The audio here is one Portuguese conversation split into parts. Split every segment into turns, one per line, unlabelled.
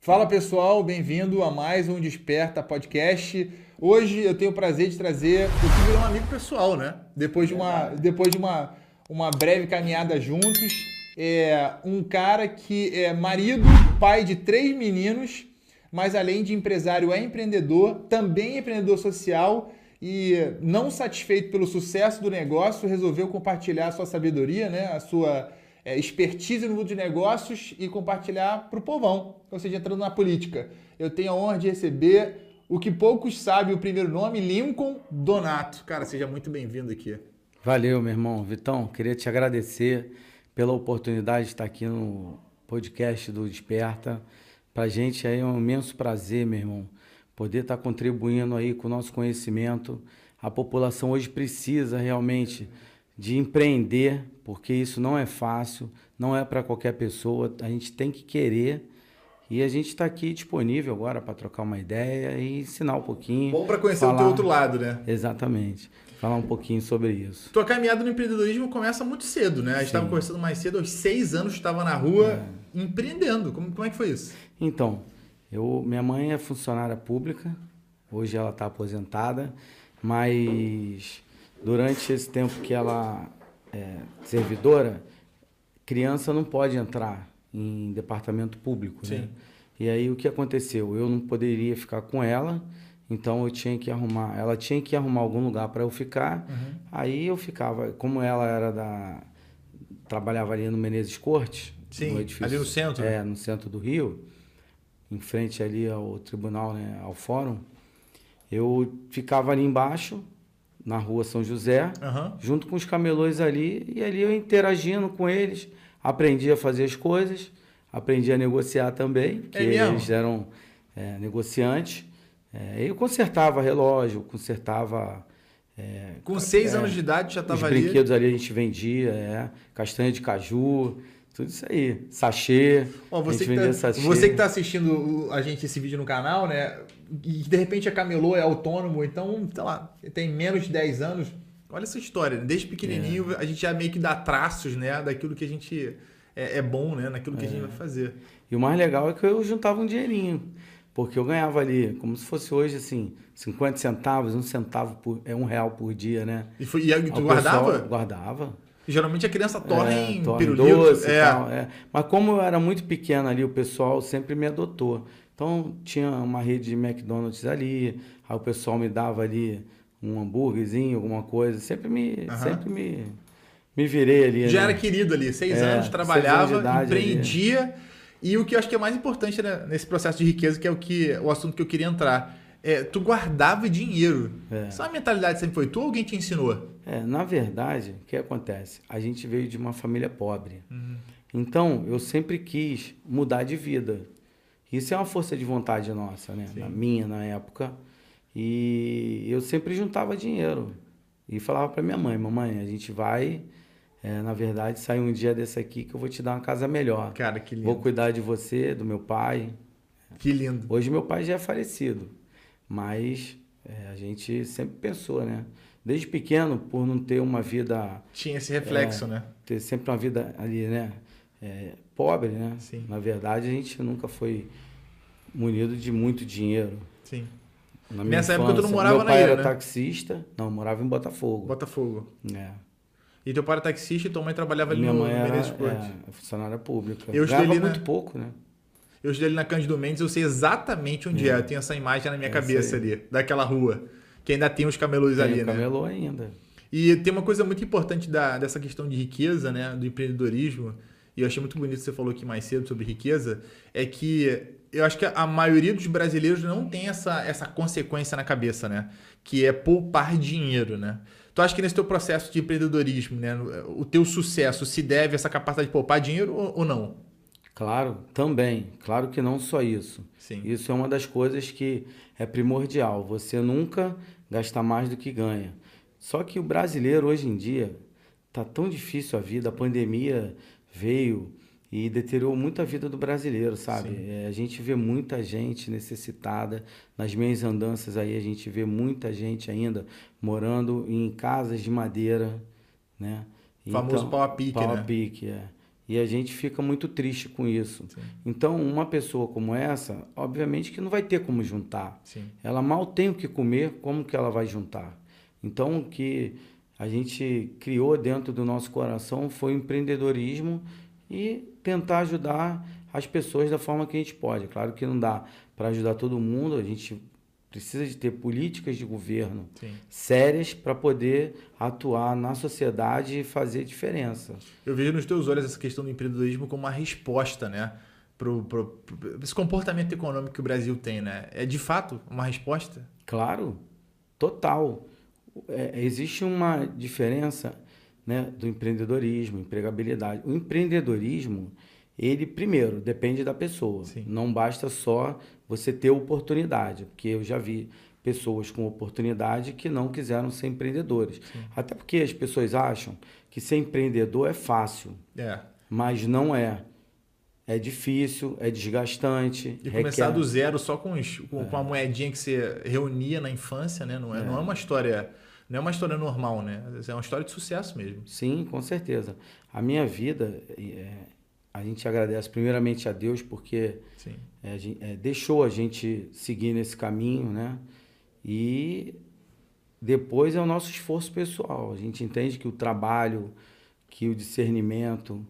Fala pessoal, bem-vindo a mais um Desperta Podcast. Hoje eu tenho o prazer de trazer o que virou um amigo pessoal, né? Depois de uma, depois de uma, uma breve caminhada juntos, é um cara que é marido, pai de três meninos, mas além de empresário é empreendedor, também é empreendedor social e não satisfeito pelo sucesso do negócio, resolveu compartilhar a sua sabedoria, né? A sua é, expertise no mundo de negócios e compartilhar para o povão, ou seja, entrando na política. Eu tenho a honra de receber o que poucos sabem o primeiro nome, Lincoln Donato. Cara, seja muito bem-vindo aqui.
Valeu, meu irmão. Vitão, queria te agradecer pela oportunidade de estar aqui no podcast do Desperta. Para gente é um imenso prazer, meu irmão, poder estar contribuindo aí com o nosso conhecimento. A população hoje precisa realmente de empreender, porque isso não é fácil, não é para qualquer pessoa. A gente tem que querer e a gente está aqui disponível agora para trocar uma ideia e ensinar um pouquinho.
Bom para conhecer falar... o teu outro lado, né?
Exatamente. Falar um pouquinho sobre isso.
Tua caminhada no empreendedorismo começa muito cedo, né? A gente estava conversando mais cedo, aos seis anos estava na rua é. empreendendo. Como, como é que foi isso?
Então, eu, minha mãe é funcionária pública, hoje ela está aposentada, mas durante esse tempo que ela é servidora, criança não pode entrar em departamento público, né? Sim. né? E aí o que aconteceu? Eu não poderia ficar com ela, então eu tinha que arrumar, ela tinha que arrumar algum lugar para eu ficar. Uhum. Aí eu ficava, como ela era da trabalhava ali no Menezes Cortes,
Sim, no edifício, ali no centro.
É, no centro do Rio, em frente ali ao tribunal, né, ao fórum. Eu ficava ali embaixo, na rua São José, uhum. junto com os camelões ali, e ali eu interagindo com eles Aprendi a fazer as coisas, aprendi a negociar também, que é eles eram é, negociantes. É, eu consertava relógio, consertava.
É, Com seis é, anos de idade já estava
ali. Os brinquedos ali a gente vendia, é, castanha de caju, tudo isso aí. Sachê.
Oh, você, que tá, sachê. você que está assistindo a gente esse vídeo no canal, né? E de repente a camelô é autônomo, então, sei lá, tem menos de 10 anos Olha essa história, né? desde pequenininho é. a gente já meio que dá traços, né, daquilo que a gente é, é bom, né, naquilo que é. a gente é. vai fazer.
E o mais legal é que eu juntava um dinheirinho, porque eu ganhava ali, como se fosse hoje assim, 50 centavos, um centavo por, é um real por dia, né?
E, foi, e tu guardava?
Guardava.
Geralmente a criança torna é, em torna pirulito. Doce
é. Tal, é. Mas como eu era muito pequeno ali, o pessoal sempre me adotou. Então tinha uma rede de McDonald's ali, aí o pessoal me dava ali um hambúrguerzinho, alguma coisa. Sempre me, uhum. sempre me, me virei ali.
Já né? era querido ali, seis é, anos, trabalhava, anos empreendia. Ali. E o que eu acho que é mais importante né, nesse processo de riqueza, que é o, que, o assunto que eu queria entrar. É, tu guardava dinheiro. É. Essa mentalidade sempre foi tu ou alguém te ensinou?
É, na verdade, o que acontece? A gente veio de uma família pobre. Uhum. Então, eu sempre quis mudar de vida. Isso é uma força de vontade nossa, né? Sim. Na minha, na época. E eu sempre juntava dinheiro. E falava para minha mãe, mamãe, a gente vai, é, na verdade, sair um dia desse aqui que eu vou te dar uma casa melhor.
Cara, que lindo.
Vou cuidar de você, do meu pai.
Que lindo.
Hoje meu pai já é falecido, mas é, a gente sempre pensou, né? Desde pequeno, por não ter uma vida...
Tinha esse reflexo,
é,
né?
Ter sempre uma vida ali, né? É, pobre, né? Sim. Na verdade, a gente nunca foi munido de muito dinheiro.
Sim. Nessa infância, época tu não morava
meu
pai na ilha,
era
né?
taxista, não, morava em Botafogo.
Botafogo.
É.
E teu pai era taxista e tua mãe trabalhava ali
Minha
no,
mãe
era,
é, funcionária pública.
Eu estudei ali
muito pouco, né?
Eu estudei ali na Cândido Mendes, eu sei exatamente onde é. é. Eu tenho essa imagem na minha é cabeça ali, daquela rua. Que ainda tem os camelôs
tem
ali,
né? camelô ainda.
E tem uma coisa muito importante da, dessa questão de riqueza, né? Do empreendedorismo. E eu achei muito bonito que você falou aqui mais cedo sobre riqueza. É que eu acho que a maioria dos brasileiros não tem essa, essa consequência na cabeça, né? Que é poupar dinheiro, né? Tu acha que nesse teu processo de empreendedorismo, né, o teu sucesso se deve a essa capacidade de poupar dinheiro ou não?
Claro, também. Claro que não só isso. Sim. Isso é uma das coisas que é primordial. Você nunca gasta mais do que ganha. Só que o brasileiro hoje em dia tá tão difícil a vida, a pandemia veio e deteriorou muito a vida do brasileiro, sabe? É, a gente vê muita gente necessitada. Nas minhas andanças aí, a gente vê muita gente ainda morando em casas de madeira, né?
O famoso então, pau a pique,
pau
né?
a pique, é. E a gente fica muito triste com isso. Sim. Então, uma pessoa como essa, obviamente que não vai ter como juntar.
Sim.
Ela mal tem o que comer, como que ela vai juntar? Então, o que a gente criou dentro do nosso coração foi o empreendedorismo e tentar ajudar as pessoas da forma que a gente pode. Claro que não dá para ajudar todo mundo, a gente precisa de ter políticas de governo
Sim.
sérias para poder atuar na sociedade e fazer diferença.
Eu vejo nos teus olhos essa questão do empreendedorismo como uma resposta, né? Pro, pro, pro, esse comportamento econômico que o Brasil tem, né? É de fato uma resposta?
Claro, total. É, existe uma diferença né, do empreendedorismo, empregabilidade. O empreendedorismo, ele primeiro depende da pessoa.
Sim.
Não basta só você ter oportunidade, porque eu já vi pessoas com oportunidade que não quiseram ser empreendedores.
Sim.
Até porque as pessoas acham que ser empreendedor é fácil,
É.
mas não é. É difícil, é desgastante.
E começar
requer-
do zero só com, os, com, com a moedinha que você reunia na infância, né? Não é, não é uma história. Não é uma história normal, né? É uma história de sucesso mesmo.
Sim, com certeza. A minha vida, é, a gente agradece primeiramente a Deus porque é, é, deixou a gente seguir nesse caminho, né? E depois é o nosso esforço pessoal. A gente entende que o trabalho, que o discernimento,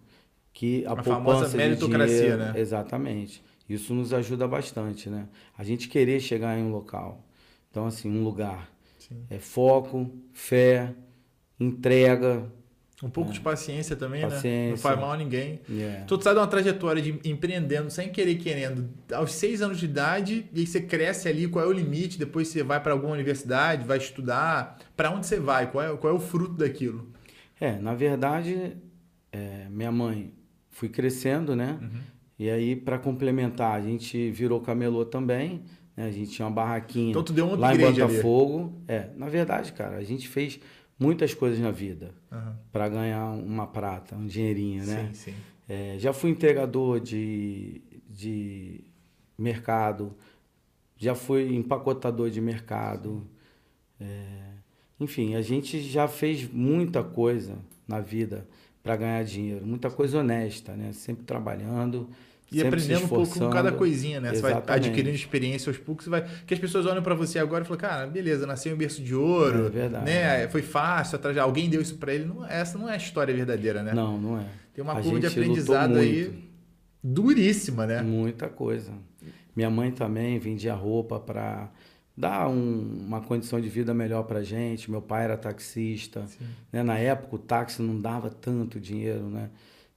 que a,
A famosa
poupança de
meritocracia,
dinheiro,
né?
Exatamente. Isso nos ajuda bastante, né? A gente querer chegar em um local. Então, assim, um lugar.
Sim.
É foco, fé, entrega.
Um pouco de paciência também, né? Não
Paciência.
faz mal a ninguém.
É.
Tu sai de uma trajetória de empreendendo sem querer querendo aos seis anos de idade e aí você cresce ali, qual é o limite? Depois você vai para alguma universidade, vai estudar. Para onde você vai? Qual é, qual é o fruto daquilo?
É, na verdade, é, minha mãe, fui crescendo, né?
Uhum.
E aí, para complementar, a gente virou camelô também. Né? A gente tinha uma barraquinha
Então tu deu um
lá em
upgrade ali.
Botafogo. É, na verdade, cara, a gente fez muitas coisas na vida
Aham.
para ganhar uma prata, um dinheirinho, né?
Sim, sim.
É, já fui entregador de, de mercado, já fui empacotador de mercado. É, enfim, a gente já fez muita coisa na vida para ganhar dinheiro, muita coisa honesta, né? Sempre trabalhando,
E
sempre se
aprendendo um pouco com cada coisinha, né? Você vai
Exatamente.
adquirindo experiência aos poucos, vai. Que as pessoas olham pra você agora e falam, cara, beleza, nasceu em berço de ouro,
É verdade.
né? Foi fácil, atrás alguém deu isso pra ele. Não, essa não é a história verdadeira, né?
Não, não é.
Tem uma
A
curva de aprendizado aí duríssima, né?
Muita coisa. Minha mãe também vendia roupa para dar um- uma condição de vida melhor para gente. Meu pai era taxista. Né? Na época, o táxi não dava tanto dinheiro. Né?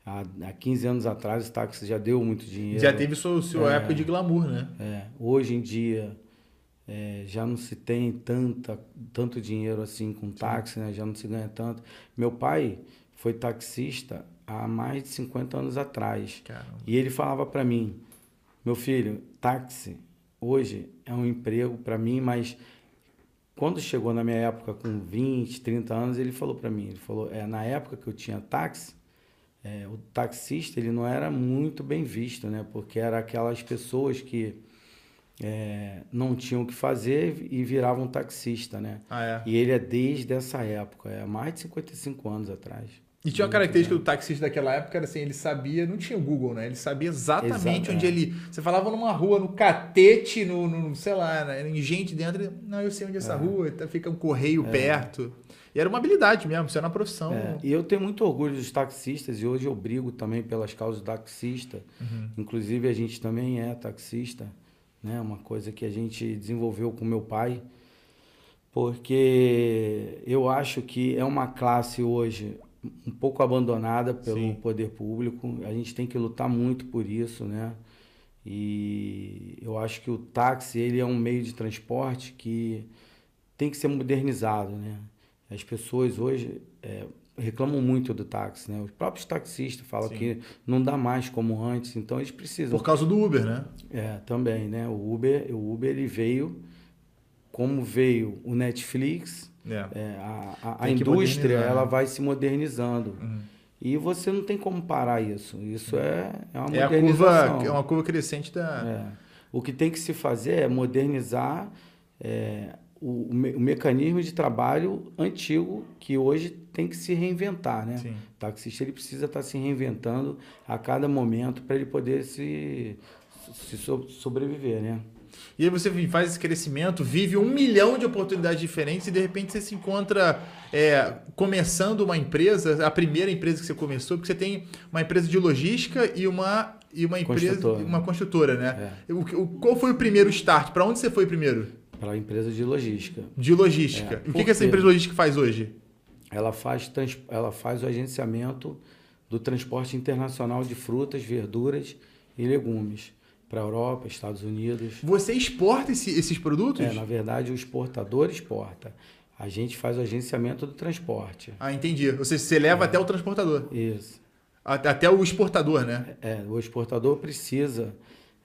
Há, há 15 anos atrás, o táxi já deu muito dinheiro.
Já teve sua, sua
É.
época de glamour, né?
É, hoje em dia, é, já não se tem tanta, tanto dinheiro assim com táxi, né? já não se ganha tanto. Meu pai foi taxista há mais de 50 anos atrás.
Caramba.
E ele falava para mim, meu filho, táxi hoje é um emprego para mim, mas quando chegou na minha época com 20, 30 anos, ele falou para mim, ele falou, é, na época que eu tinha táxi, é, o taxista ele não era muito bem visto, né? Porque era aquelas pessoas que é, não tinham o que fazer e viravam taxista, né?
Ah, é.
E ele é desde essa época, é mais de 55 anos atrás.
E tinha uma característica do taxista daquela época, era assim, ele sabia, não tinha o Google, né? Ele sabia exatamente
Exato,
onde
é.
ele. Você falava numa rua, no catete, no, no sei lá, né? em gente dentro. Não, eu sei onde é essa rua, tá- fica um correio perto. E era uma habilidade mesmo, isso era uma profissão.
É, e eu tenho muito orgulho dos taxistas e hoje eu brigo também pelas causas do taxista.
Uhum.
Inclusive a gente também é taxista, né? Uma coisa que a gente desenvolveu com meu pai, porque eu acho que é uma classe hoje um pouco abandonada pelo
Sim.
poder público. A gente tem que lutar muito por isso, né? E eu acho que o táxi ele é um meio de transporte que tem que ser modernizado, né? As pessoas hoje é, reclamam muito do táxi, né? Os próprios taxistas falam
Sim.
que não dá mais como antes, então eles precisam.
Por causa do Uber, né?
É, também, né? O Uber, o Uber ele veio como veio o Netflix,
É.
é, a, a, a indústria ela
né?
vai se modernizando.
Uhum.
E você não tem como parar isso. Isso é, é uma
É
modernização.
curva, é uma curva crescente da.
É. O que tem que se fazer é modernizar é, o, o me- o mecanismo de trabalho antigo que hoje tem que se reinventar, né?
Sim.
O taxista ele precisa estar se reinventando a cada momento para ele poder se, se so- sobreviver, né?
E aí você faz esse crescimento, vive um milhão de oportunidades diferentes e de repente você se encontra é, começando uma empresa, a primeira empresa que você começou, porque você tem uma empresa de logística e uma, e uma empresa,
Construtora.
uma construtora, né? O, que- o- qual foi o primeiro start? Para onde você foi primeiro?
Para a empresa de logística.
De logística.
É,
e o que, que essa empresa de logística faz hoje?
Ela faz, trans- ela faz o agenciamento do transporte internacional de frutas, verduras e legumes para a Europa, Estados Unidos.
Você exporta esse- esses produtos?
É, na verdade, o exportador exporta. A gente faz o agenciamento do transporte.
Ah, entendi. Seja, você leva até o transportador.
Isso.
Até até o exportador, né?
É, o exportador precisa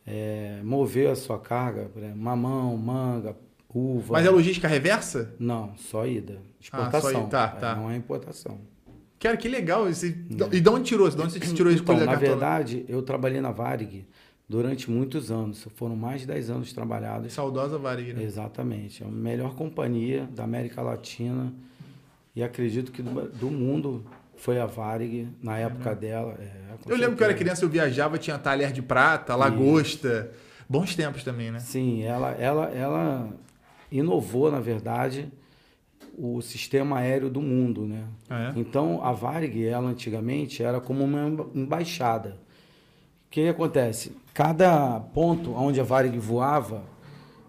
é, mover a sua carga, mamão, manga, uva.
Mas é logística reversa?
Não, só ida.
Ah,
Exportação.
só ida. Tá,
É,
tá.
Não é importação.
Cara, que legal. Esse... E de onde tirou? De onde você tirou esse
Então, na verdade, eu trabalhei na Varig durante muitos anos. Foram mais de 10 anos trabalhados.
Saudosa né?
Exatamente. É a melhor companhia da América Latina e acredito que do, do mundo foi a Varig na época dela. é,
Eu lembro que eu era criança, eu viajava, tinha talher de prata, lagosta. Bons tempos também, né?
Sim, ela, ela, ela inovou, na verdade, o sistema aéreo do mundo, né?
Ah, é?
Então, a Varig, ela antigamente era como uma emba- embaixada. O que acontece? Cada ponto onde a Varig voava,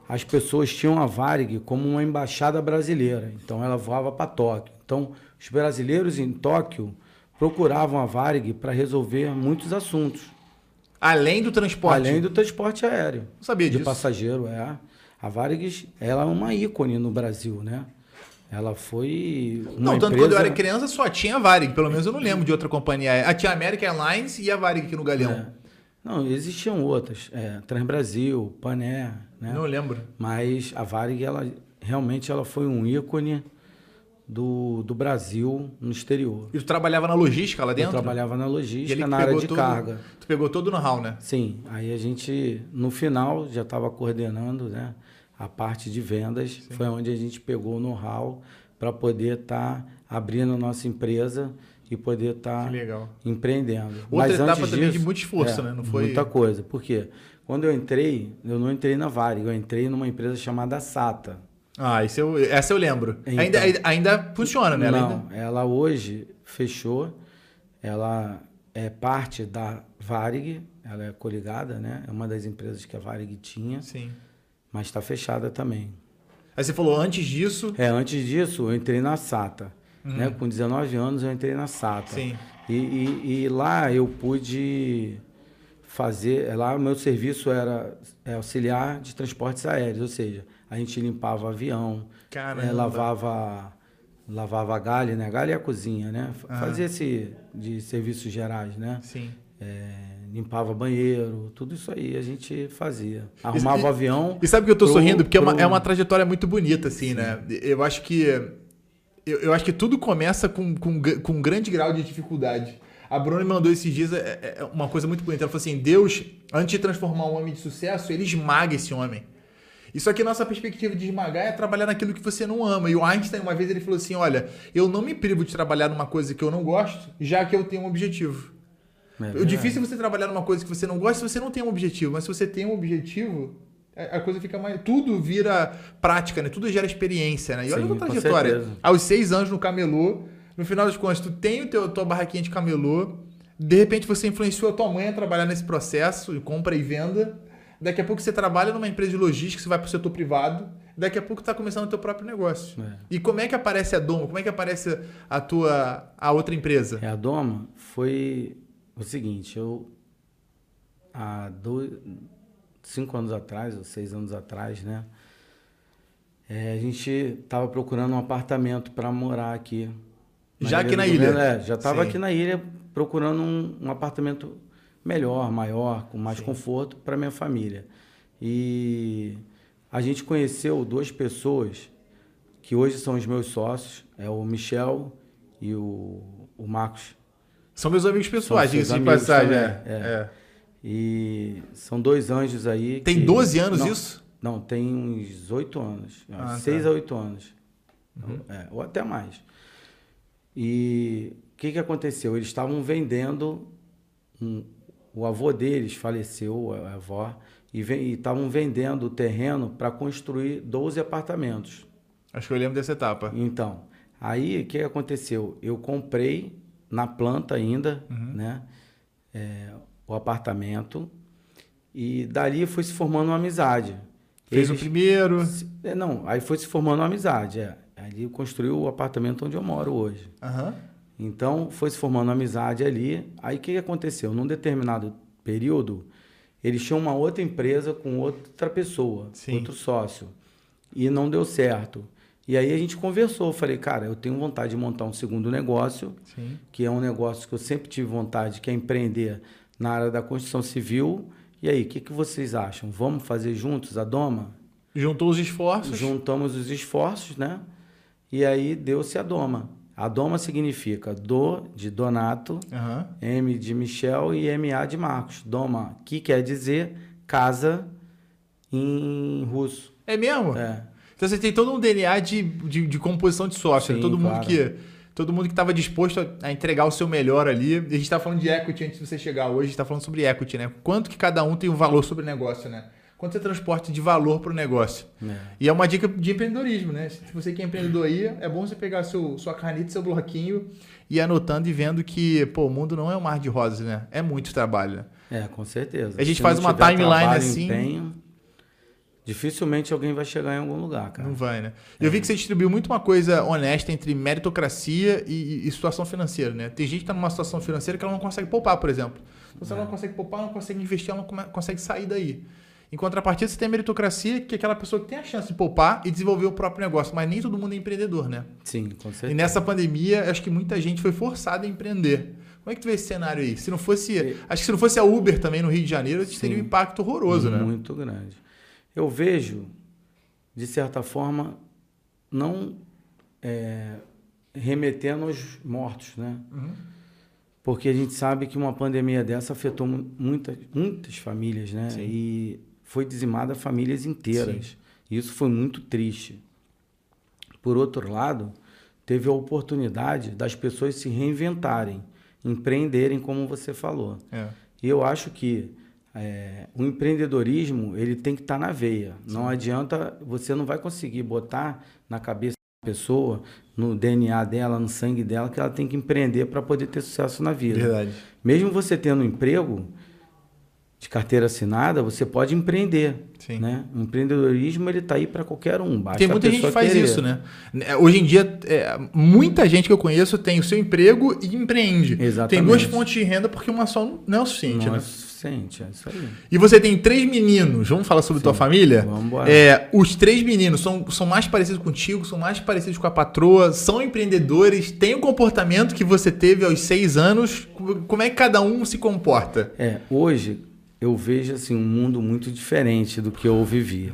as pessoas tinham a Varig como uma embaixada brasileira. Então, ela voava para Tóquio. Então, os brasileiros em Tóquio procuravam a Varig para resolver muitos assuntos.
Além do transporte.
Além do transporte aéreo.
Não sabia
de
disso.
passageiro, é. A Varig, ela é uma ícone no Brasil, né? Ela foi
Não, tanto
empresa...
quando eu era criança só tinha a Varig. Pelo menos eu não lembro de outra companhia aérea. Ah, tinha a American Airlines e a Varig aqui no Galeão.
É. Não, existiam outras. É, Transbrasil, Pané, né?
Não lembro.
Mas a Varig, ela realmente ela foi um ícone do, do Brasil no exterior.
E tu trabalhava na logística lá
Eu
dentro?
trabalhava na logística, na área de
todo-
carga.
Tu pegou todo o know-how, né?
Sim, aí a gente, no final, já estava coordenando né, a parte de vendas. Foi onde a gente pegou o know-how para poder estar abrindo a nossa empresa e poder estar
Que legal.
empreendendo.
Outra
Mas
etapa
antes
também de
disso,
muito esforço,
é,
né? Não foi-
Muita coisa. Por quê? Quando eu entrei, eu não entrei na Varig, eu entrei numa empresa chamada Sata.
Ah, esse eu, essa eu lembro.
Então.
Ainda, ainda funciona, né? Ela
Não,
ainda-
ela hoje fechou. Ela é parte da Varig, ela é coligada, né? É uma das empresas que a Varig tinha,
Sim.
mas está fechada também.
Aí você falou antes disso.
É, antes disso, eu entrei na SATA. Né? Com 19 anos, eu entrei na SATA.
Sim.
E, e, e lá eu pude fazer. Lá o meu serviço era é, auxiliar de transportes aéreos, ou seja, a gente limpava avião, é, lavava lavava a galha, né? A galha é a cozinha, né?
Aham.
Fazia esse de serviços gerais, né?
Sim.
É, limpava banheiro, tudo isso aí a gente fazia. Arrumava
e-
o avião.
E sabe que eu tô
pro-
sorrindo? Porque é, uma,
pro-
é uma trajetória muito bonita, assim, né? Eu acho que. Eu, eu acho que tudo começa com, com, com um grande grau de dificuldade. A Bruna me mandou esses dias é, é uma coisa muito bonita. Ela falou assim: Deus, antes de transformar um homem de sucesso, ele esmaga esse homem. Isso aqui, nossa perspectiva de esmagar é trabalhar naquilo que você não ama. E o Einstein, uma vez, ele falou assim: Olha, eu não me privo de trabalhar numa coisa que eu não gosto, já que eu tenho um objetivo.
É
O difícil é você trabalhar numa coisa que você não gosta se você não tem um objetivo. Mas se você tem um objetivo, a a coisa fica mais. Tudo vira prática, né? Tudo gera experiência, né? E olha a tua trajetória. Aos seis anos no camelô, no final das contas, tu tem o teu, tua barraquinha de camelô, de repente você influenciou a tua mãe a trabalhar nesse processo de compra e venda. Daqui a pouco você trabalha numa empresa de logística, você vai para o setor privado. Daqui a pouco está começando o teu próprio negócio.
É.
E como é que aparece a Dom? Como é que aparece a tua a outra empresa?
É, a Doma foi o seguinte, eu há dois, cinco anos atrás, ou seis anos atrás, né? é, a gente estava procurando um apartamento para morar aqui.
Já aqui na
Governo,
ilha?
É, já estava aqui na ilha procurando um, um apartamento melhor, maior, com mais
Sim.
conforto para minha família. E a gente conheceu duas pessoas que hoje são os meus sócios, é o Michel e o, o Marcos
São meus amigos pessoais, diga-se de passagem. É.
é.
é.
E são dois anjos aí.
Tem
que-
12 anos
não,
isso?
Não, tem uns oito anos.
Ah,
uns seis
tá.
a oito anos. É, ou até mais. E o que, que aconteceu? Eles estavam vendendo. um- o avô deles faleceu, a avó, e e estavam vendendo o terreno para construir 12 apartamentos.
Acho que eu lembro dessa etapa.
Então, aí o que aconteceu? Eu comprei na planta ainda,
Uhum.
né? é, o apartamento e dali foi se formando uma amizade.
Fez o
Eles-
primeiro.
se- é, não, aí foi se formando uma amizade. É. Ali construiu o apartamento onde eu moro hoje.
Aham.
Então foi se formando uma amizade ali. Aí o que, aconteceu? Num determinado período, eles tinham uma outra empresa com outra pessoa,
Sim.
outro sócio. E não deu certo. E aí a gente conversou. Falei, cara, eu tenho vontade de montar um segundo negócio,
Sim.
que é um negócio que eu sempre tive vontade, que é empreender na área da construção civil. E aí, o que, que vocês acham? Vamos fazer juntos a Doma?
Juntou os esforços.
Juntamos os esforços, né? E aí deu-se a Doma. A Doma significa Do de Donato,
Aham.
M de Michel e MA de Marcos. Doma, que quer dizer casa em russo.
É mesmo?
É.
Então você tem todo um DNA de, de, de composição de sócio. né?
Sim,
todo mundo
claro.
que todo mundo que estava disposto a, entregar o seu melhor ali. A gente estava falando de equity antes de você chegar hoje. A gente está falando sobre equity, né? Quanto que cada um tem um valor sobre o negócio, né? Quanto você transporta de valor para o negócio.
É.
E é uma dica de empreendedorismo, né? Se você que é empreendedor aí, é bom você pegar seu, sua caneta, seu bloquinho e ir anotando e vendo que, pô, o mundo não é um mar de rosas, né? É muito trabalho, né?
É, com certeza.
A gente
Se
faz uma timeline assim-
empenho, dificilmente alguém vai chegar em algum lugar, cara.
Não vai, né? Eu vi que você distribuiu muito uma coisa honesta entre meritocracia e, e situação financeira, né? Tem gente que tá numa situação financeira que ela não consegue poupar, por exemplo. Então, se ela não consegue poupar, não consegue investir, ela não consegue sair daí. Em contrapartida, você tem a meritocracia, que é aquela pessoa que tem a chance de poupar e desenvolver o próprio negócio, mas nem todo mundo é empreendedor, né?
Sim, com
E
certeza.
nessa pandemia, acho que muita gente foi forçada a empreender. Como é que tu vê esse cenário aí? Se não fosse. Acho que se não fosse a Uber também no Rio de Janeiro, a gente teria um impacto horroroso, né?
Muito grande. Eu vejo, de certa forma, não é, remetendo aos mortos, né?
Uhum.
Porque a gente sabe que uma pandemia dessa afetou mu- muitas, famílias, né?
Sim.
E foi dizimada famílias inteiras. E isso foi muito triste. Por outro lado, teve a oportunidade das pessoas se reinventarem, empreenderem, como você falou.
É.
E eu acho que é, o empreendedorismo ele tem que estar na veia. Não adianta, você não vai conseguir botar na cabeça da pessoa, no DNA dela, no sangue dela, que ela tem que empreender para poder ter sucesso na vida.
Verdade.
Mesmo você tendo um emprego de carteira assinada, você pode empreender.
Sim.
Né? O empreendedorismo ele está aí para qualquer um. Basta
Tem muita gente que faz
querer.
isso, né? É, Hoje em dia, é, muita gente que eu conheço tem o seu emprego e empreende.
Exatamente.
Tem duas fontes de renda porque uma só não é o suficiente,
Não
né?
É é isso aí.
E você tem três meninos. Vamos falar sobre tua família?
Vamos embora.
É, os três meninos são, são mais parecidos contigo, são mais parecidos com a patroa, são empreendedores, têm o comportamento que você teve aos seis anos. Como é que cada um se comporta?
É, hoje eu vejo assim um mundo muito diferente do que eu vivia.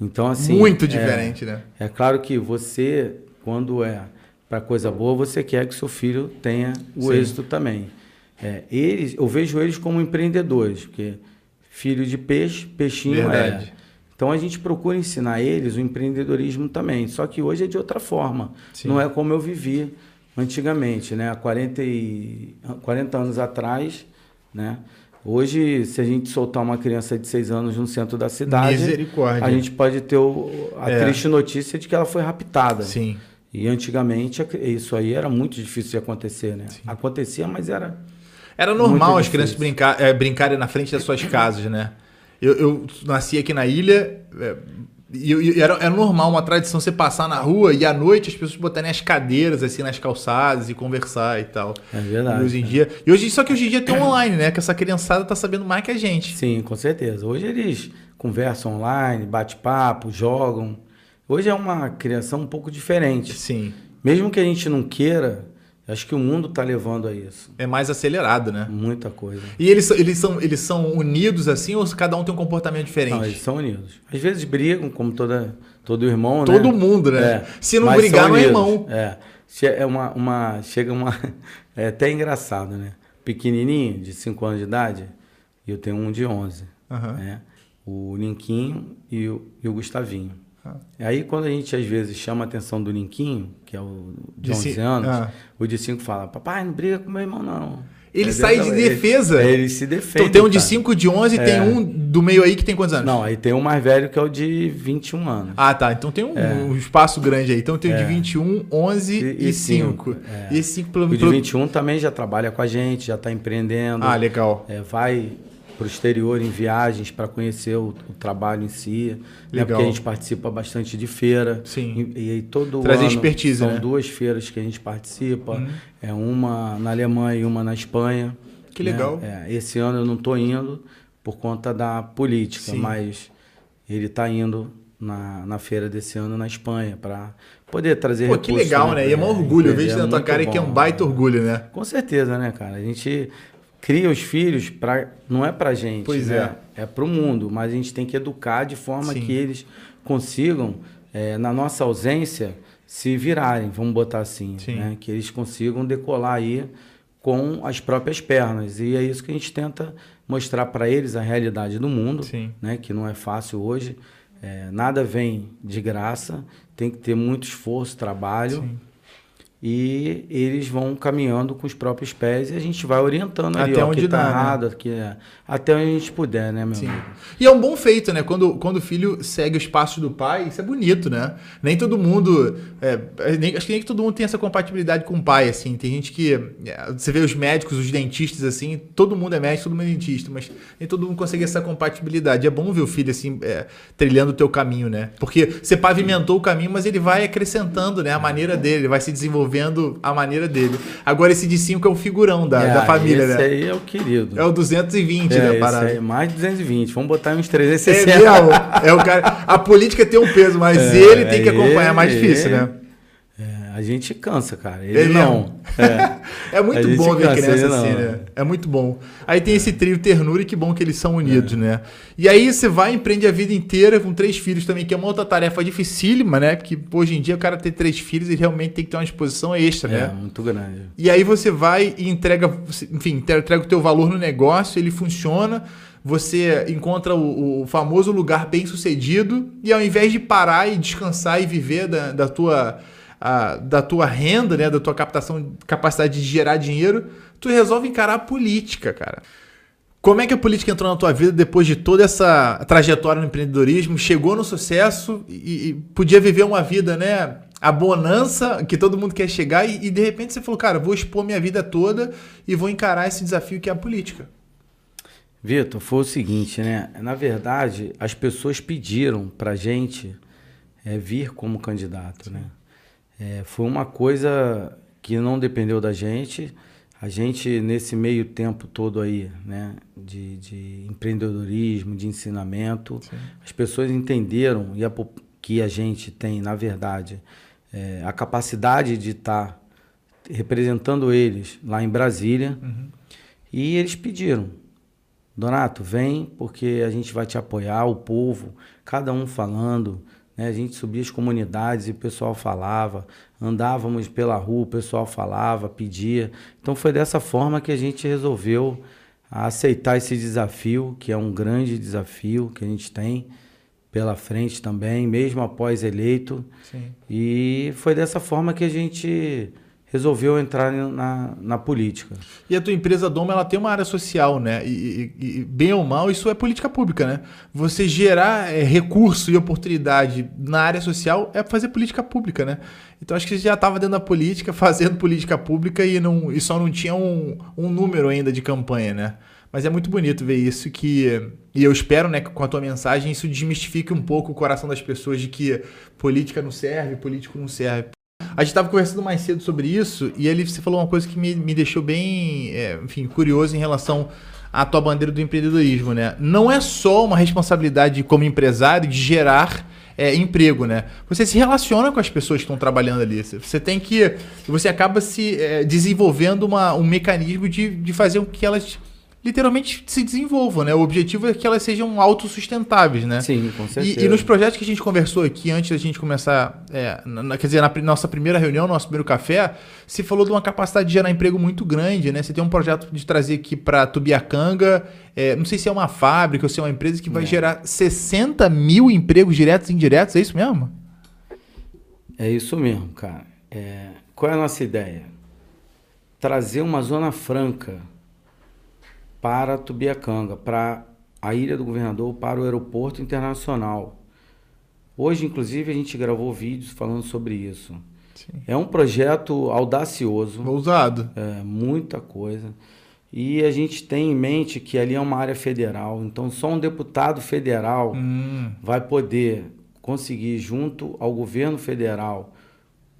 Então assim,
Muito
é-
diferente, né?
É claro que você, quando é para coisa boa, você quer que seu filho tenha o
Sim.
êxito também. É, eles, eu vejo eles como empreendedores, porque filho de peixe, peixinho
Verdade.
é. Então a gente procura ensinar eles o empreendedorismo também. Só que hoje é de outra forma.
Sim.
Não é como eu vivi antigamente, né? Há 40, e, 40 anos atrás, né? Hoje, se a gente soltar uma criança de 6 anos no centro da cidade, a gente pode ter o- a
É.
triste notícia de que ela foi raptada.
Sim.
E antigamente isso aí era muito difícil de acontecer, né? Acontecia, mas era.
Era normal as crianças brincar, é, brincarem na frente das suas casas, né? Eu, eu nasci aqui na ilha é, e, e era, era normal, uma tradição você passar na rua e à noite as pessoas botarem as cadeiras assim nas calçadas e conversar e tal.
É verdade.
E hoje em dia, e hoje, só que hoje em dia tem online, né? Que essa criançada tá sabendo mais que a gente.
Sim, com certeza. Hoje eles conversam online, bate-papo, jogam. Hoje é uma criação um pouco diferente.
Sim.
Mesmo que a gente não queira, acho que o mundo está levando a isso.
É mais acelerado, né?
Muita coisa.
E eles, são- eles, são, eles são unidos assim ou cada um tem um comportamento diferente?
Não, eles são unidos. Às vezes brigam, como toda, todo irmão, né?
Todo mundo, né? Se não
mas
brigar, não é irmão.
É. é uma, uma, chega uma. É até engraçado, né? Pequenininho, de 5 anos de idade, e eu tenho um de 11. Uhum. Né? O Linquinho e o, e o Gustavinho. Uhum. Aí, quando a gente às vezes chama a atenção do Linquinho, que é o de, de 11 anos, ah. o de 5 fala: Papai, não briga com meu irmão, não.
Ele é sai de defesa.
Ele, se defende.
Então tem um de 5, de 11 e é. tem um do meio aí que tem quantos anos?
Não, aí tem um mais velho que é o de 21 anos.
Ah, tá. Então tem um, é. um espaço grande aí. Então tem o de 21, 11 e 5.
É. E 5 pelo O de 21 também já trabalha com a gente, já está empreendendo.
Ah, legal.
É, vai para o exterior em viagens para conhecer o, o, trabalho em si. Né? Porque a gente participa bastante de feira.
Sim.
E, aí todo
Trazer ano expertise,
são
né?
duas feiras que a gente participa. Uhum. É uma na Alemanha e uma na Espanha.
Que legal.
Né? É, esse ano eu não estou indo por conta da política, Sim. mas ele está indo na, na feira desse ano na Espanha para poder trazer
Pô, que legal, né? E é um orgulho, eu vejo na tua cara bom, que é um baita né? orgulho, né?
Com certeza, né, cara? A gente cria os filhos para não é para gente,
pois
né? é, é para o mundo, mas a gente tem que educar de forma Sim. que eles consigam é, na nossa ausência se virarem, vamos botar assim, né? Que eles consigam decolar aí com as próprias pernas. E é isso que a gente tenta mostrar para eles a realidade do mundo,
Sim.
né? que não é fácil hoje. É, nada vem de graça, tem que ter muito esforço, trabalho. Sim e eles vão caminhando com os próprios pés e a gente vai orientando
ali, até ó, onde tá dá, né?
errado, né? que é, até onde a gente puder, né, meu Sim. amigo?
E é um bom feito, né? Quando, quando o filho segue os passos do pai, isso é bonito, né? Nem todo mundo, é, nem, acho que nem que todo mundo tem essa compatibilidade com o pai, assim. Tem gente que, é, você vê os médicos, os dentistas, assim, todo mundo é médico, todo mundo é dentista, mas nem todo mundo consegue essa compatibilidade. É bom ver o filho, assim, é, trilhando o teu caminho, né? Porque você pavimentou o caminho, mas ele vai acrescentando, né? A maneira dele, ele vai se desenvolvendo desenvolvendo a maneira dele. Agora, esse de 5 é o figurão da, é, da família,
esse
né?
Esse aí é o querido.
É o 220,
é,
né,
parada? Aí, mais 220. Vamos botar uns 360.
É mesmo? É o cara. A política tem um peso, mas é, ele tem que acompanhar, é mais difícil, né?
A gente cansa, cara. Ele, ele não.
É, é muito bom ver cansa, criança assim, né? É muito bom. Aí tem esse trio ternura e que bom que eles são unidos, é. né? E aí você vai e empreende a vida inteira com três filhos também, que é uma outra tarefa dificílima, né? Porque hoje em dia o cara ter três filhos, ele realmente tem que ter uma exposição extra, né?
É, muito grande.
E aí você vai e entrega, enfim, entrega o teu valor no negócio, ele funciona você encontra o, o, famoso lugar bem sucedido e ao invés de parar e descansar e viver da, da tua a, da tua renda, né, da tua captação, capacidade de gerar dinheiro, tu resolve encarar a política, cara. Como é que a política entrou na tua vida depois de toda essa trajetória no empreendedorismo? Chegou no sucesso e, e podia viver uma vida, né? A bonança que todo mundo quer chegar e, e de repente você falou, cara, vou expor minha vida toda e vou encarar esse desafio que é a política.
Vitor, foi o seguinte, né? Na verdade, as pessoas pediram pra gente é, vir como candidato, né? É, foi uma coisa que não dependeu da gente. A gente, nesse meio tempo todo aí, né, de, de empreendedorismo, de ensinamento, Sim. as pessoas entenderam e a, que a gente tem, na verdade, é, a capacidade de estar tá representando eles lá em Brasília. Uhum. E eles pediram, Donato, vem porque a gente vai te apoiar, o povo, cada um falando, né? A gente subia as comunidades e o pessoal falava, andávamos pela rua, o pessoal falava, pedia. Então foi dessa forma que a gente resolveu aceitar esse desafio, que é um grande desafio que a gente tem pela frente também, mesmo após eleito.
Sim.
E foi dessa forma que a gente resolveu entrar na, na política.
E a tua empresa Doma ela tem uma área social, né? E, e, e bem ou mal, isso é política pública, né? Você gerar é, recurso e oportunidade na área social é fazer política pública, né? Então acho que você já estava dentro da política, fazendo política pública e, não, e só não tinha um, um número ainda de campanha, né? Mas é muito bonito ver isso que. E eu espero, né, que com a tua mensagem isso desmistifique um pouco o coração das pessoas de que política não serve, político não serve. A gente estava conversando mais cedo sobre isso e ele você falou uma coisa que me, me deixou bem, é, enfim, curioso em relação à tua bandeira do empreendedorismo, né? Não é só uma responsabilidade como empresário de gerar é, emprego, né? Você se relaciona com as pessoas que estão trabalhando ali. Você tem que. Você acaba se é, desenvolvendo uma, um mecanismo de, de fazer com que elas literalmente se desenvolvam, né? O objetivo é que elas sejam autossustentáveis, né?
Sim, com certeza.
E, e nos projetos que a gente conversou aqui, antes da gente começar, é, na, quer dizer, na nossa primeira reunião, nosso primeiro café, se falou de uma capacidade de gerar emprego muito grande, né? Você tem um projeto de trazer aqui para Tubiacanga, é, não sei se é uma fábrica ou se é uma empresa que vai é. gerar 60 mil empregos diretos e indiretos, é isso mesmo?
É isso mesmo, cara. É, qual é a nossa ideia? Trazer uma zona franca para Tubiacanga, para a Ilha do Governador, para o aeroporto internacional. Hoje, inclusive, a gente gravou vídeos falando sobre isso. Sim. É um projeto audacioso.
Ousado.
É, muita coisa. E a gente tem em mente que ali é uma área federal, então só um deputado federal hum. vai poder conseguir, junto ao governo federal,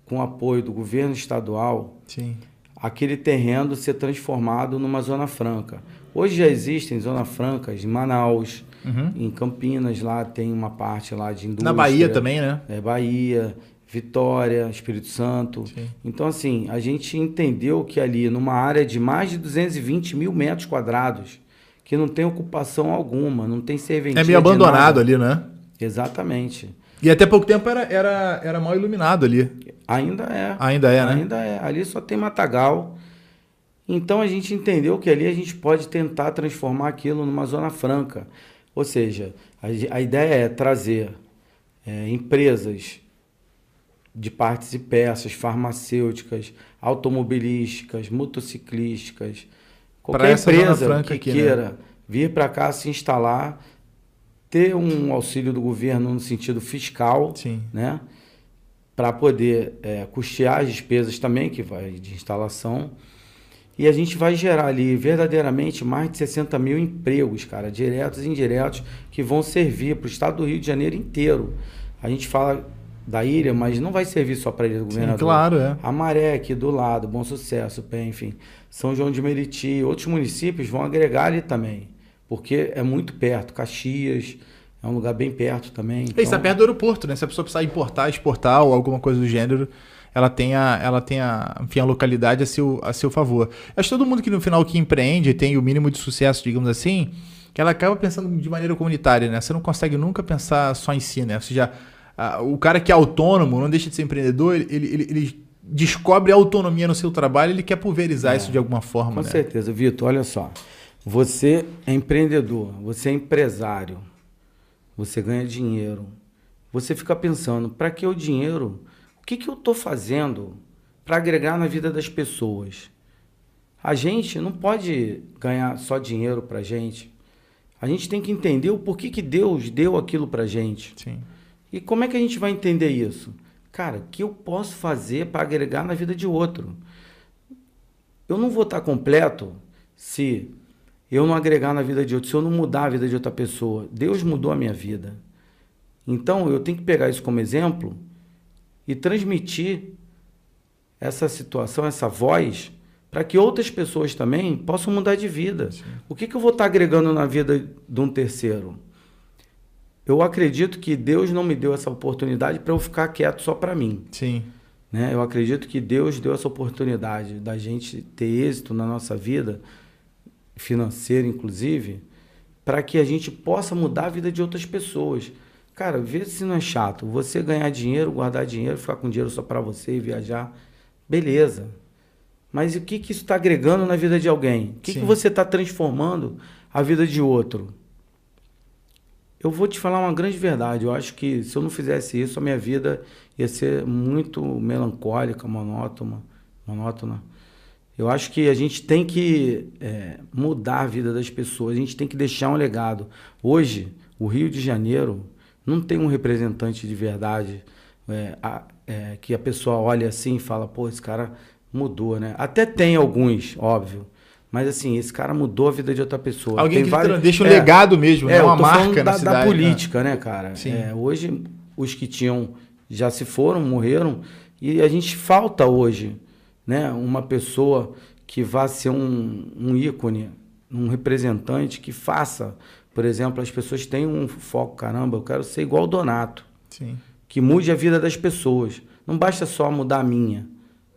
com apoio do governo estadual, Sim. aquele terreno ser transformado numa zona franca. Hoje já existem zonas francas em Manaus, uhum. em Campinas, lá tem uma parte lá de indústria.
Na Bahia também, né?
É, Bahia, Vitória, Espírito Santo. Sim. Então, assim, a gente entendeu que ali, numa área de mais de 220 mil metros quadrados, que não tem ocupação alguma, não tem serventia.
É meio abandonado ali, né?
Exatamente.
E até pouco tempo era, era, era mal iluminado ali.
Ainda é.
Ainda é, né?
Ainda é. Ali só tem matagal. Então a gente entendeu que ali a gente pode tentar transformar aquilo numa zona franca. Ou seja, a, a ideia é trazer é, empresas de partes e peças, farmacêuticas, automobilísticas, motociclísticas, qualquer empresa que aqui, né? queira né? vir para cá se instalar, ter um auxílio do governo no sentido fiscal, Sim. né? Para poder é, custear as despesas também que vai de instalação e a gente vai gerar ali verdadeiramente mais de 60 mil empregos, cara, diretos e indiretos, que vão servir para o estado do Rio de Janeiro inteiro. A gente fala da ilha, mas não vai servir só para a ilha do governador.
Sim, claro, é.
A Maré aqui do lado, Bom Sucesso, enfim, São João de Meriti, outros municípios vão agregar ali também, porque é muito perto. Caxias é um lugar bem perto também.
Então... Está perto do aeroporto, né? Se a pessoa precisar importar, exportar ou alguma coisa do gênero, ela tenha, ela tenha enfim, a localidade a seu, a seu favor. Acho que todo mundo que no final que empreende tem o mínimo de sucesso, digamos assim, que ela acaba pensando de maneira comunitária, né? Você não consegue nunca pensar só em si, né? Ou seja, a, o cara que é autônomo, não deixa de ser empreendedor, ele, ele, ele descobre a autonomia no seu trabalho, ele quer pulverizar é, isso de alguma forma.
Com
né?
certeza, Vitor. Olha só, você é empreendedor, você é empresário, você ganha dinheiro. Você fica pensando, para que o dinheiro? O que, que eu estou fazendo para agregar na vida das pessoas? A gente não pode ganhar só dinheiro para gente. A gente tem que entender o porquê que Deus deu aquilo para gente. Sim. E como é que a gente vai entender isso? Cara, o que eu posso fazer para agregar na vida de outro? Eu não vou estar tá completo se eu não agregar na vida de outro, se eu não mudar a vida de outra pessoa. Deus mudou a minha vida. Então eu tenho que pegar isso como exemplo e transmitir essa situação, essa voz, para que outras pessoas também possam mudar de vida. Sim. O que, que eu vou estar agregando na vida de um terceiro? Eu acredito que Deus não me deu essa oportunidade para eu ficar quieto só para mim.
Sim.
Né? Eu acredito que Deus deu essa oportunidade da gente ter êxito na nossa vida, financeira inclusive, para que a gente possa mudar a vida de outras pessoas. Cara, vê se não é chato. Você ganhar dinheiro, guardar dinheiro, ficar com dinheiro só para você e viajar, beleza. Mas o que, que isso está agregando na vida de alguém? O que, que você está transformando a vida de outro? Eu vou te falar uma grande verdade. Eu acho que se eu não fizesse isso, a minha vida ia ser muito melancólica, monótona. monótona. Eu acho que a gente tem que é, mudar a vida das pessoas, a gente tem que deixar um legado. Hoje, o Rio de Janeiro não tem um representante de verdade é, a, é, que a pessoa olha assim e fala, pô, esse cara mudou, né? Até tem alguns, óbvio. Mas assim, esse cara mudou a vida de outra pessoa.
Alguém
tem
que vários... deixa um é, legado mesmo, é,
né?
uma marca
da,
cidade.
da política, né, né cara? É, hoje, os que tinham já se foram, morreram, e a gente falta hoje, né? Uma pessoa que vá ser um, um ícone, um representante que faça por exemplo, as pessoas têm um foco, caramba, eu quero ser igual o Donato.
Sim.
Que mude a vida das pessoas. Não basta só mudar a minha.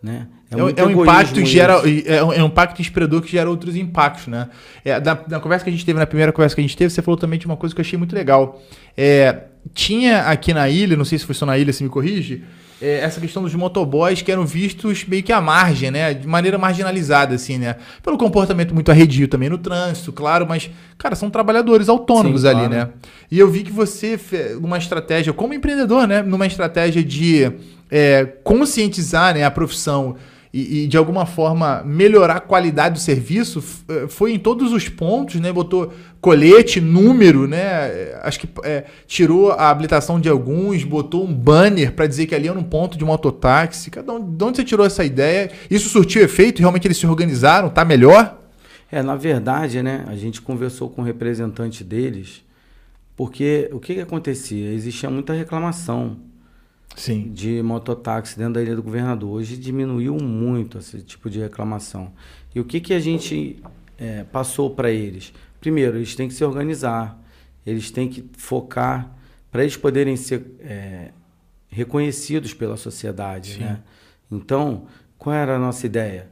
Né?
É, é, um, é um impacto gera é um, é um impacto inspirador que gera outros impactos, né? É, na, na, conversa que a gente teve, na primeira conversa que a gente teve, você falou também de uma coisa que eu achei muito legal. É, tinha aqui na ilha, não sei se foi só na ilha, se me corrige, é, essa questão dos motoboys que eram vistos meio que à margem, né? De maneira marginalizada, assim, né? Pelo comportamento muito arredio também no trânsito, claro, mas, cara, são trabalhadores autônomos Sim, ali, claro. né? E eu vi que você, numa estratégia, como empreendedor, né? Numa estratégia de é, conscientizar né, a profissão e, e, de alguma forma melhorar a qualidade do serviço eh, foi em todos os pontos, né? Botou colete, número, né? Acho que é, tirou a habilitação de alguns, botou um banner para dizer que ali era um ponto de mototáxi. Cada um, de onde você tirou essa ideia? Isso surtiu efeito? Realmente eles se organizaram? Tá melhor?
É, na verdade, né? A gente conversou com o representante deles, porque o que, que acontecia? Existia muita reclamação
Sim.
de mototáxi dentro da Ilha do Governador. Hoje diminuiu muito esse tipo de reclamação. E o que, que a gente é, passou para eles? Primeiro, eles têm que se organizar, eles têm que focar para eles poderem ser é, reconhecidos pela sociedade. Né? Então, qual era a nossa ideia?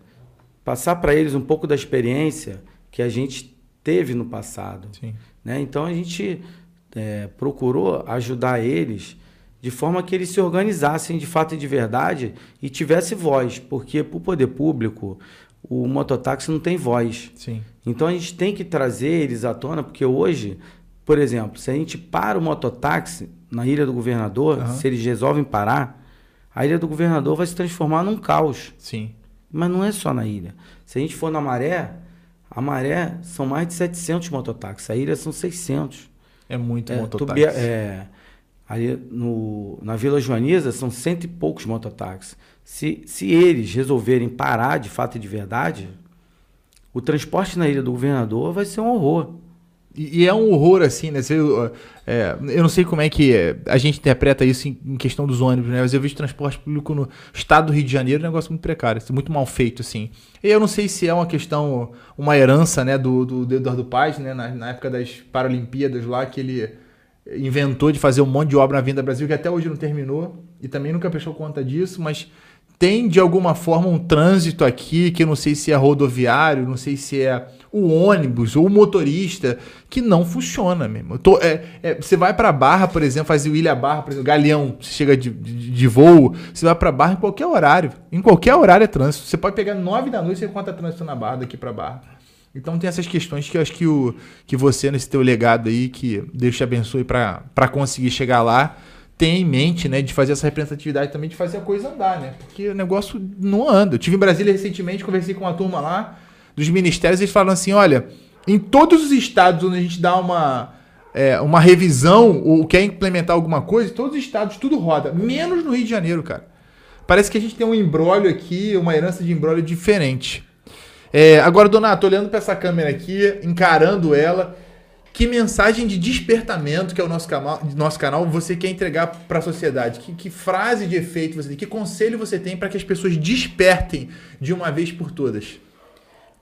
Passar para eles um pouco da experiência que a gente teve no passado. Né? Então, a gente é, procurou ajudar eles de forma que eles se organizassem de fato e de verdade e tivesse voz, porque para o poder público o mototáxi não tem voz.
Sim.
Então a gente tem que trazer eles à tona, porque hoje, por exemplo, se a gente para o mototáxi na Ilha do Governador, uhum. se eles resolvem parar, a Ilha do Governador vai se transformar num caos.
Sim.
Mas não é só na ilha. Se a gente for na maré, a maré são mais de 700 mototáxis, a ilha são 600.
É muito é, mototáxi.
É, Ali no, na Vila Joaniza são cento e poucos mototáxis. Se, se eles resolverem parar de fato e de verdade, o transporte na Ilha do Governador vai ser um horror.
E, e é um horror, assim, né? Você, é, eu não sei como é que é, a gente interpreta isso em, em, questão dos ônibus, né? Mas eu vejo transporte público no estado do Rio de Janeiro, é um negócio muito precário, assim, muito mal feito, assim. E eu não sei se é uma questão, uma herança, né, do, do, do Eduardo Paz, né? Na, na época das Paralimpíadas lá, que ele inventou de fazer um monte de obra na Vinda Brasil que até hoje não terminou e também nunca prestou conta disso, mas tem de alguma forma um trânsito aqui que eu não sei se é rodoviário, não sei se é o ônibus ou o motorista que não funciona mesmo. Tô, é, é, você vai para Barra, por exemplo, fazer o Ilha Barra, por exemplo, Galeão, você chega de, de, de voo, você vai para Barra em qualquer horário. Em qualquer horário é trânsito. Você pode pegar nove da noite e você trânsito na Barra daqui para Barra. Então tem essas questões que eu acho que, o, que você, nesse teu legado aí, que Deus te abençoe para conseguir chegar lá, tem em mente, né, de fazer essa representatividade também, de fazer a coisa andar, né? Porque o negócio não anda. Eu tive em Brasília recentemente, conversei com uma turma lá dos ministérios, eles falam assim, olha, em todos os estados onde a gente dá uma, é, uma revisão ou quer implementar alguma coisa, todos os estados tudo roda, menos no Rio de Janeiro, cara. Parece que a gente tem um embrólio aqui, uma herança de embrólio diferente. É, agora, Donato, olhando para essa câmera aqui, encarando ela, que mensagem de despertamento que é o nosso canal, nosso canal você quer entregar para a sociedade? Que, que, frase de efeito você tem? Que conselho você tem para que as pessoas despertem de uma vez por todas?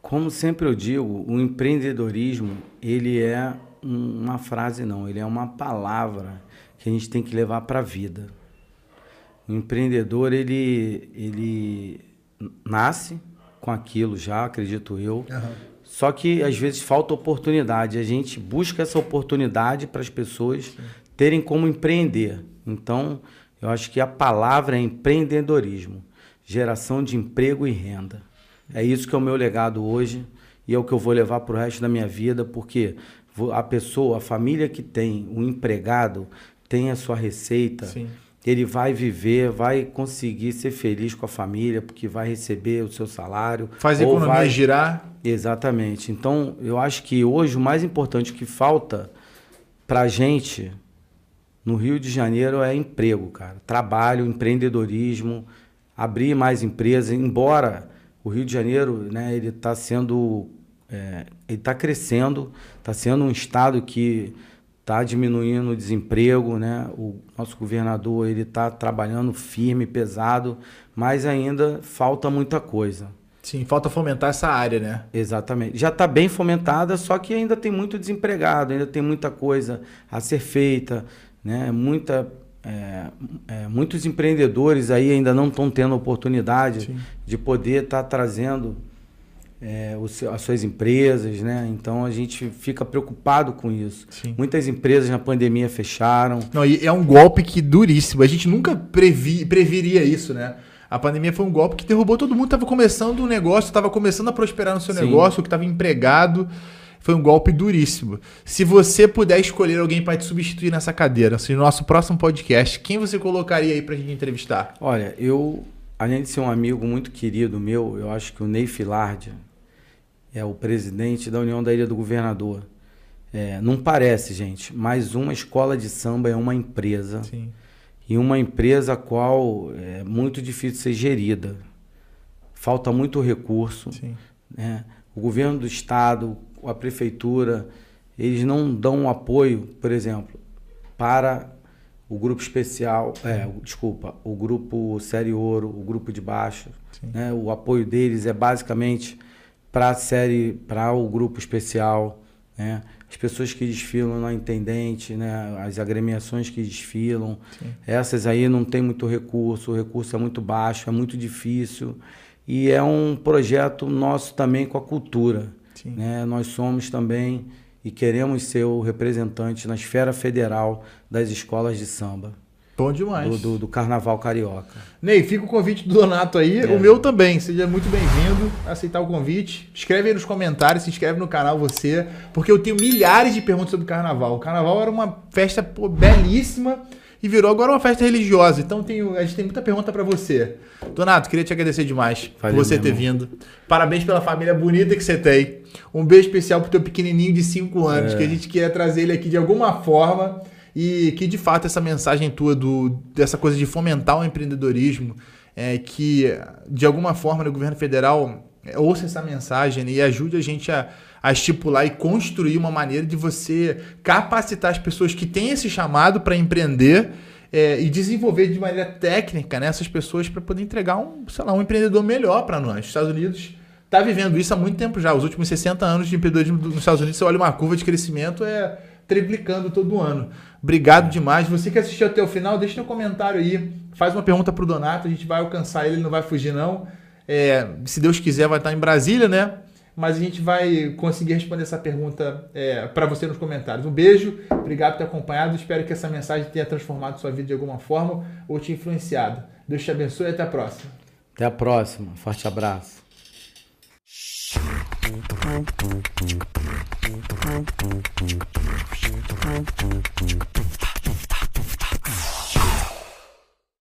Como sempre eu digo, o empreendedorismo ele é uma frase não, ele é uma palavra que a gente tem que levar para a vida. O empreendedor ele ele nasce com aquilo já, acredito eu. Uhum. Só que às vezes falta oportunidade. A gente busca essa oportunidade para as pessoas Sim. terem como empreender. Então, eu acho que a palavra é empreendedorismo geração de emprego e renda. É isso que é o meu legado hoje e é o que eu vou levar para o resto da minha vida, porque a pessoa, a família que tem um empregado, tem a sua receita. Sim ele vai viver, vai conseguir ser feliz com a família, porque vai receber o seu salário.
Faz a economia vai... girar.
Exatamente. Então, eu acho que hoje o mais importante que falta para a gente no Rio de Janeiro é emprego, cara. Trabalho, empreendedorismo, abrir mais empresas. Embora o Rio de Janeiro, né, ele está sendo, é, ele está crescendo, está sendo um estado que está diminuindo o desemprego, né? O nosso governador ele está trabalhando firme, pesado, mas ainda falta muita coisa.
Sim, falta fomentar essa área, né?
Exatamente. Já está bem fomentada, só que ainda tem muito desempregado, ainda tem muita coisa a ser feita, né? Muita é, é, muitos empreendedores aí ainda não estão tendo oportunidade Sim. de poder estar tá trazendo é, as suas empresas, né? Então a gente fica preocupado com isso. Sim. Muitas empresas na pandemia fecharam.
Não, e é um golpe que duríssimo. A gente nunca previ, previria isso, né? A pandemia foi um golpe que derrubou todo mundo. Estava começando um negócio, estava começando a prosperar no seu Sim. negócio, que estava empregado. Foi um golpe duríssimo. Se você puder escolher alguém para te substituir nessa cadeira, assim, no nosso próximo podcast, quem você colocaria aí para gente entrevistar?
Olha, eu, além de ser um amigo muito querido meu, eu acho que o Ney Filardia, é o presidente da União da Ilha do Governador. É, não parece, gente, mas uma escola de samba é uma empresa. Sim. E uma empresa a qual é muito difícil ser gerida. Falta muito recurso. Né? O governo do estado, a prefeitura, eles não dão apoio, por exemplo, para o grupo especial, é, desculpa, o grupo Série Ouro, o grupo de baixo. Né? O apoio deles é basicamente para a série, para o grupo especial, né? As pessoas que desfilam na intendente, né? As agremiações que desfilam, Sim. essas aí não tem muito recurso, o recurso é muito baixo, é muito difícil e é um projeto nosso também com a cultura, Sim. né? Nós somos também e queremos ser o representante na esfera federal das escolas de samba.
Bom demais.
Do, do, do, Carnaval Carioca.
Ney, fica o convite do Donato aí, é. o meu também. Seja muito bem-vindo a aceitar o convite. Escreve aí nos comentários, se inscreve no canal você, porque eu tenho milhares de perguntas sobre o Carnaval. O Carnaval era uma festa pô, belíssima e virou agora uma festa religiosa. Então tenho, a gente tem muita pergunta para você. Donato, queria te agradecer demais Valeu, por você ter vindo. Parabéns pela família bonita que você tem. Um beijo especial pro teu pequenininho de 5 anos, é. que a gente queria trazer ele aqui de alguma forma e que de fato essa mensagem tua do, dessa coisa de fomentar o empreendedorismo, é, que de alguma forma no governo federal é, ouça essa mensagem né, e ajude a gente a, a estipular e construir uma maneira de você capacitar as pessoas que têm esse chamado para empreender é, e desenvolver de maneira técnica né, essas pessoas para poder entregar um, sei lá, um empreendedor melhor para nós. Os Estados Unidos está vivendo isso há muito tempo já. Os últimos 60 anos de empreendedorismo nos Estados Unidos, você olha uma curva de crescimento, é triplicando todo ano. Obrigado demais. Você que assistiu até o final, deixa um comentário aí. Faz uma pergunta pro Donato, a gente vai alcançar ele, ele não vai fugir não. É, se Deus quiser, vai estar em Brasília, né? Mas a gente vai conseguir responder essa pergunta é, para você nos comentários. Um beijo, obrigado por ter acompanhado. Espero que essa mensagem tenha transformado sua vida de alguma forma ou te influenciado. Deus te abençoe e até a próxima.
Até a próxima. Forte abraço. Thank you.